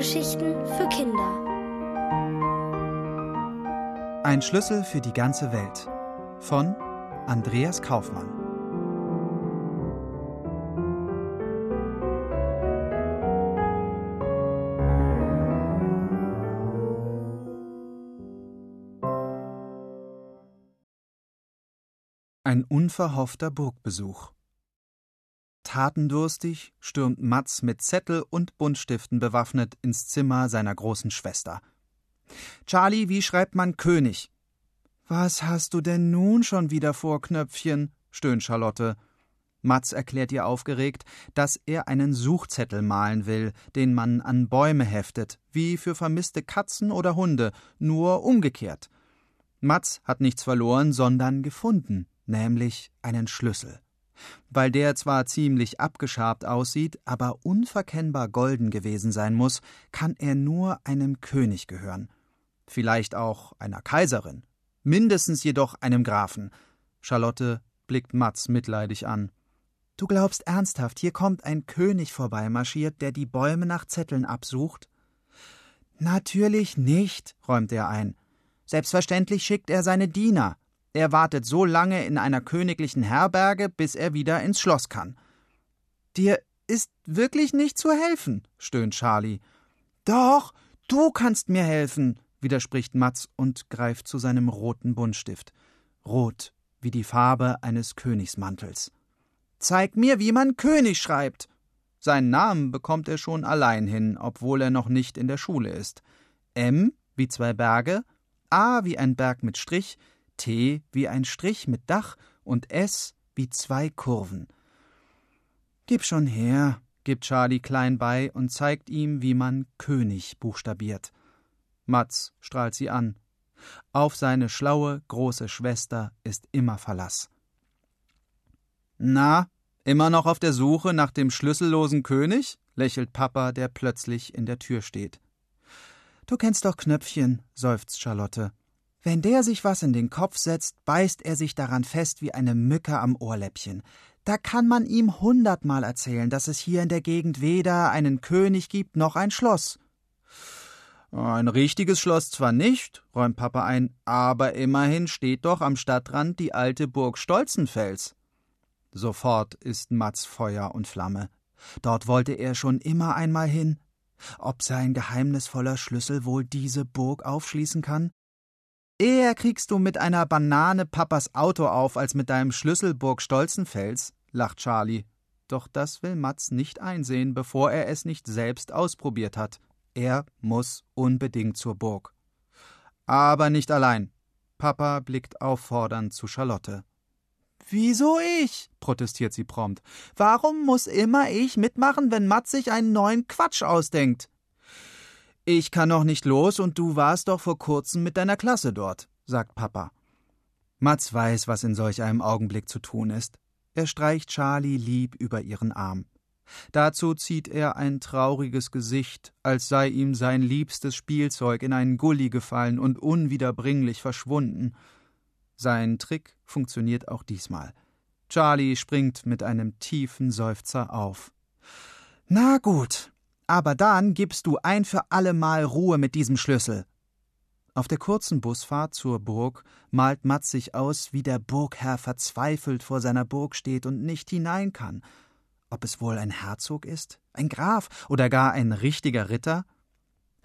Hörgeschichten für Kinder. Ein Schlüssel für die ganze Welt von Andreas Kaufmann. Ein unverhoffter Burgbesuch. Tatendurstig stürmt Matz mit Zettel und Buntstiften bewaffnet ins Zimmer seiner großen Schwester. Charlie, wie schreibt man König? Was hast du denn nun schon wieder vor, Knöpfchen? stöhnt Charlotte. Matz erklärt ihr aufgeregt, dass er einen Suchzettel malen will, den man an Bäume heftet, wie für vermisste Katzen oder Hunde, nur umgekehrt. Matz hat nichts verloren, sondern gefunden, nämlich einen Schlüssel. Weil der zwar ziemlich abgeschabt aussieht, aber unverkennbar golden gewesen sein muss, kann er nur einem König gehören. Vielleicht auch einer Kaiserin. Mindestens jedoch einem Grafen. Charlotte blickt Matz mitleidig an. Du glaubst ernsthaft, hier kommt ein König vorbeimarschiert, der die Bäume nach Zetteln absucht? Natürlich nicht, räumt er ein. Selbstverständlich schickt er seine Diener. Er wartet so lange in einer königlichen Herberge, bis er wieder ins Schloss kann. Dir ist wirklich nicht zu helfen, stöhnt Charlie. Doch, du kannst mir helfen, widerspricht Matz und greift zu seinem roten Buntstift. Rot wie die Farbe eines Königsmantels. Zeig mir, wie man König schreibt. Seinen Namen bekommt er schon allein hin, obwohl er noch nicht in der Schule ist. M wie zwei Berge, A wie ein Berg mit Strich, T wie ein Strich mit Dach und S wie zwei Kurven. Gib schon her, gibt Charlie klein bei und zeigt ihm, wie man König buchstabiert. Matz strahlt sie an. Auf seine schlaue, große Schwester ist immer Verlass. Na, immer noch auf der Suche nach dem schlüssellosen König? lächelt Papa, der plötzlich in der Tür steht. Du kennst doch Knöpfchen, seufzt Charlotte. Wenn der sich was in den Kopf setzt, beißt er sich daran fest wie eine Mücke am Ohrläppchen. Da kann man ihm hundertmal erzählen, dass es hier in der Gegend weder einen König gibt noch ein Schloss. Ein richtiges Schloss zwar nicht, räumt Papa ein, aber immerhin steht doch am Stadtrand die alte Burg Stolzenfels. Sofort ist Matz Feuer und Flamme. Dort wollte er schon immer einmal hin. Ob sein geheimnisvoller Schlüssel wohl diese Burg aufschließen kann? Eher kriegst du mit einer Banane Papas Auto auf, als mit deinem Schlüsselburg Stolzenfels, lacht Charlie. Doch das will Mats nicht einsehen, bevor er es nicht selbst ausprobiert hat. Er muss unbedingt zur Burg. Aber nicht allein. Papa blickt auffordernd zu Charlotte. Wieso ich? protestiert sie prompt. Warum muss immer ich mitmachen, wenn Mats sich einen neuen Quatsch ausdenkt? Ich kann noch nicht los und du warst doch vor kurzem mit deiner Klasse dort, sagt Papa. Mats weiß, was in solch einem Augenblick zu tun ist. Er streicht Charlie lieb über ihren Arm. Dazu zieht er ein trauriges Gesicht, als sei ihm sein liebstes Spielzeug in einen Gully gefallen und unwiederbringlich verschwunden. Sein Trick funktioniert auch diesmal. Charlie springt mit einem tiefen Seufzer auf. Na gut, aber dann gibst du ein für allemal Ruhe mit diesem Schlüssel. Auf der kurzen Busfahrt zur Burg malt Matz sich aus, wie der Burgherr verzweifelt vor seiner Burg steht und nicht hinein kann. Ob es wohl ein Herzog ist, ein Graf oder gar ein richtiger Ritter?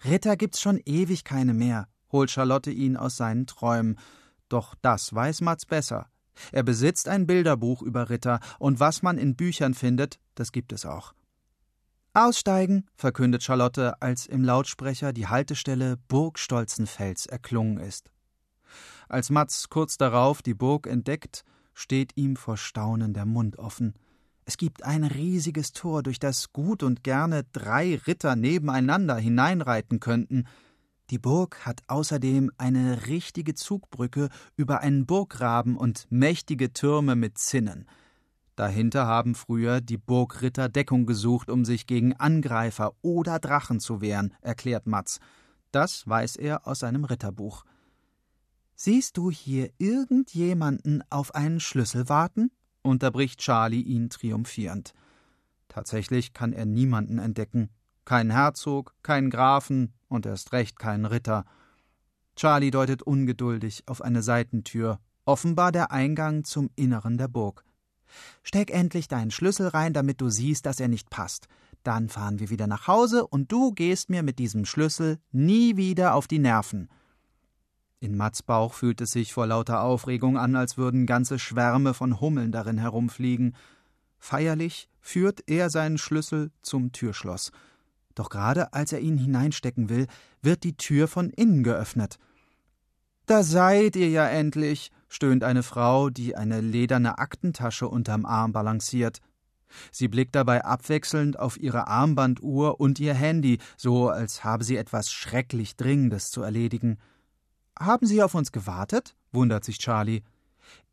Ritter gibt's schon ewig keine mehr, holt Charlotte ihn aus seinen Träumen. Doch das weiß Matz besser. Er besitzt ein Bilderbuch über Ritter, und was man in Büchern findet, das gibt es auch. Aussteigen, verkündet Charlotte, als im Lautsprecher die Haltestelle Burg Stolzenfels erklungen ist. Als Matz kurz darauf die Burg entdeckt, steht ihm vor Staunen der Mund offen. Es gibt ein riesiges Tor, durch das gut und gerne drei Ritter nebeneinander hineinreiten könnten. Die Burg hat außerdem eine richtige Zugbrücke über einen Burggraben und mächtige Türme mit Zinnen. Dahinter haben früher die Burgritter Deckung gesucht, um sich gegen Angreifer oder Drachen zu wehren, erklärt Matz. Das weiß er aus seinem Ritterbuch. Siehst du hier irgendjemanden auf einen Schlüssel warten? unterbricht Charlie ihn triumphierend. Tatsächlich kann er niemanden entdecken. Kein Herzog, kein Grafen und erst recht kein Ritter. Charlie deutet ungeduldig auf eine Seitentür, offenbar der Eingang zum Inneren der Burg. Steck endlich deinen Schlüssel rein, damit du siehst, dass er nicht passt. Dann fahren wir wieder nach Hause und du gehst mir mit diesem Schlüssel nie wieder auf die Nerven. In Mats Bauch fühlt es sich vor lauter Aufregung an, als würden ganze Schwärme von Hummeln darin herumfliegen. Feierlich führt er seinen Schlüssel zum Türschloss. Doch gerade als er ihn hineinstecken will, wird die Tür von innen geöffnet. Da seid ihr ja endlich, stöhnt eine Frau, die eine lederne Aktentasche unterm Arm balanciert. Sie blickt dabei abwechselnd auf ihre Armbanduhr und ihr Handy, so als habe sie etwas schrecklich Dringendes zu erledigen. Haben Sie auf uns gewartet? wundert sich Charlie.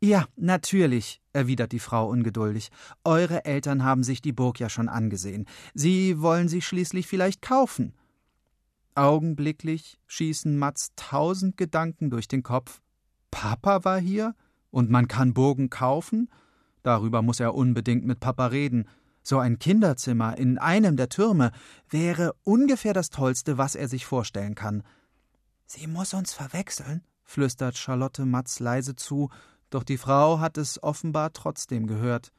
Ja, natürlich, erwidert die Frau ungeduldig. Eure Eltern haben sich die Burg ja schon angesehen. Sie wollen sie schließlich vielleicht kaufen. Augenblicklich schießen Mats tausend Gedanken durch den Kopf. Papa war hier? Und man kann Burgen kaufen? Darüber muss er unbedingt mit Papa reden. So ein Kinderzimmer in einem der Türme wäre ungefähr das Tollste, was er sich vorstellen kann. Sie muss uns verwechseln, flüstert Charlotte Matz leise zu, doch die Frau hat es offenbar trotzdem gehört.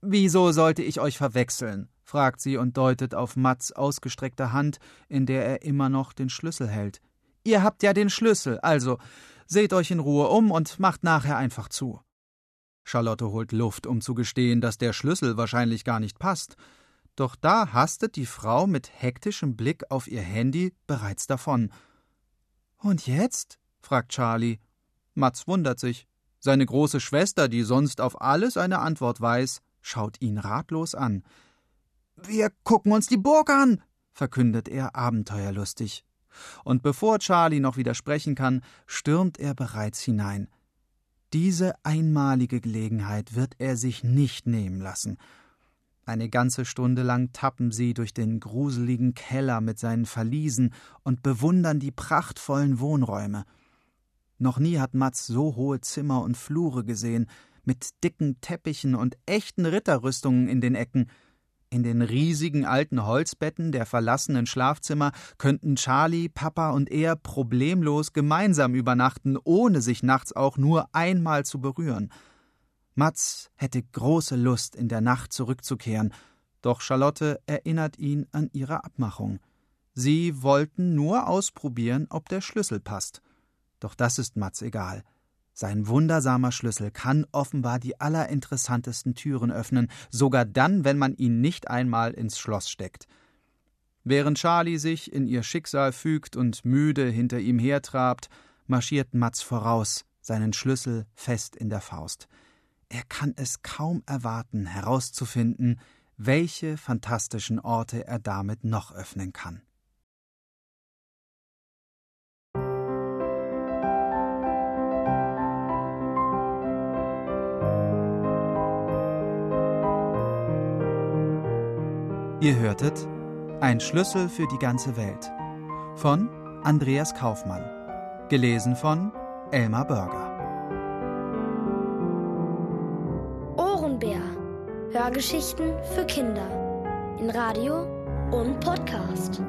Wieso sollte ich euch verwechseln? fragt sie und deutet auf Matz ausgestreckte Hand, in der er immer noch den Schlüssel hält. Ihr habt ja den Schlüssel, also seht euch in Ruhe um und macht nachher einfach zu. Charlotte holt Luft, um zu gestehen, dass der Schlüssel wahrscheinlich gar nicht passt. Doch da hastet die Frau mit hektischem Blick auf ihr Handy bereits davon. Und jetzt? fragt Charlie. Mats wundert sich. Seine große Schwester, die sonst auf alles eine Antwort weiß, schaut ihn ratlos an. Wir gucken uns die Burg an, verkündet er abenteuerlustig. Und bevor Charlie noch widersprechen kann, stürmt er bereits hinein. Diese einmalige Gelegenheit wird er sich nicht nehmen lassen. Eine ganze Stunde lang tappen sie durch den gruseligen Keller mit seinen Verliesen und bewundern die prachtvollen Wohnräume. Noch nie hat Mats so hohe Zimmer und Flure gesehen, mit dicken Teppichen und echten Ritterrüstungen in den Ecken. In den riesigen alten Holzbetten der verlassenen Schlafzimmer könnten Charlie, Papa und er problemlos gemeinsam übernachten, ohne sich nachts auch nur einmal zu berühren. Mats hätte große Lust, in der Nacht zurückzukehren, doch Charlotte erinnert ihn an ihre Abmachung. Sie wollten nur ausprobieren, ob der Schlüssel passt. Doch das ist Mats egal. Sein wundersamer Schlüssel kann offenbar die allerinteressantesten Türen öffnen, sogar dann, wenn man ihn nicht einmal ins Schloss steckt. Während Charlie sich in ihr Schicksal fügt und müde hinter ihm hertrabt, marschiert Mats voraus, seinen Schlüssel fest in der Faust. Er kann es kaum erwarten, herauszufinden, welche fantastischen Orte er damit noch öffnen kann. Ihr hörtet Ein Schlüssel für die ganze Welt von Andreas Kaufmann, gelesen von Elmar Börger. Hörgeschichten für Kinder in Radio und Podcast.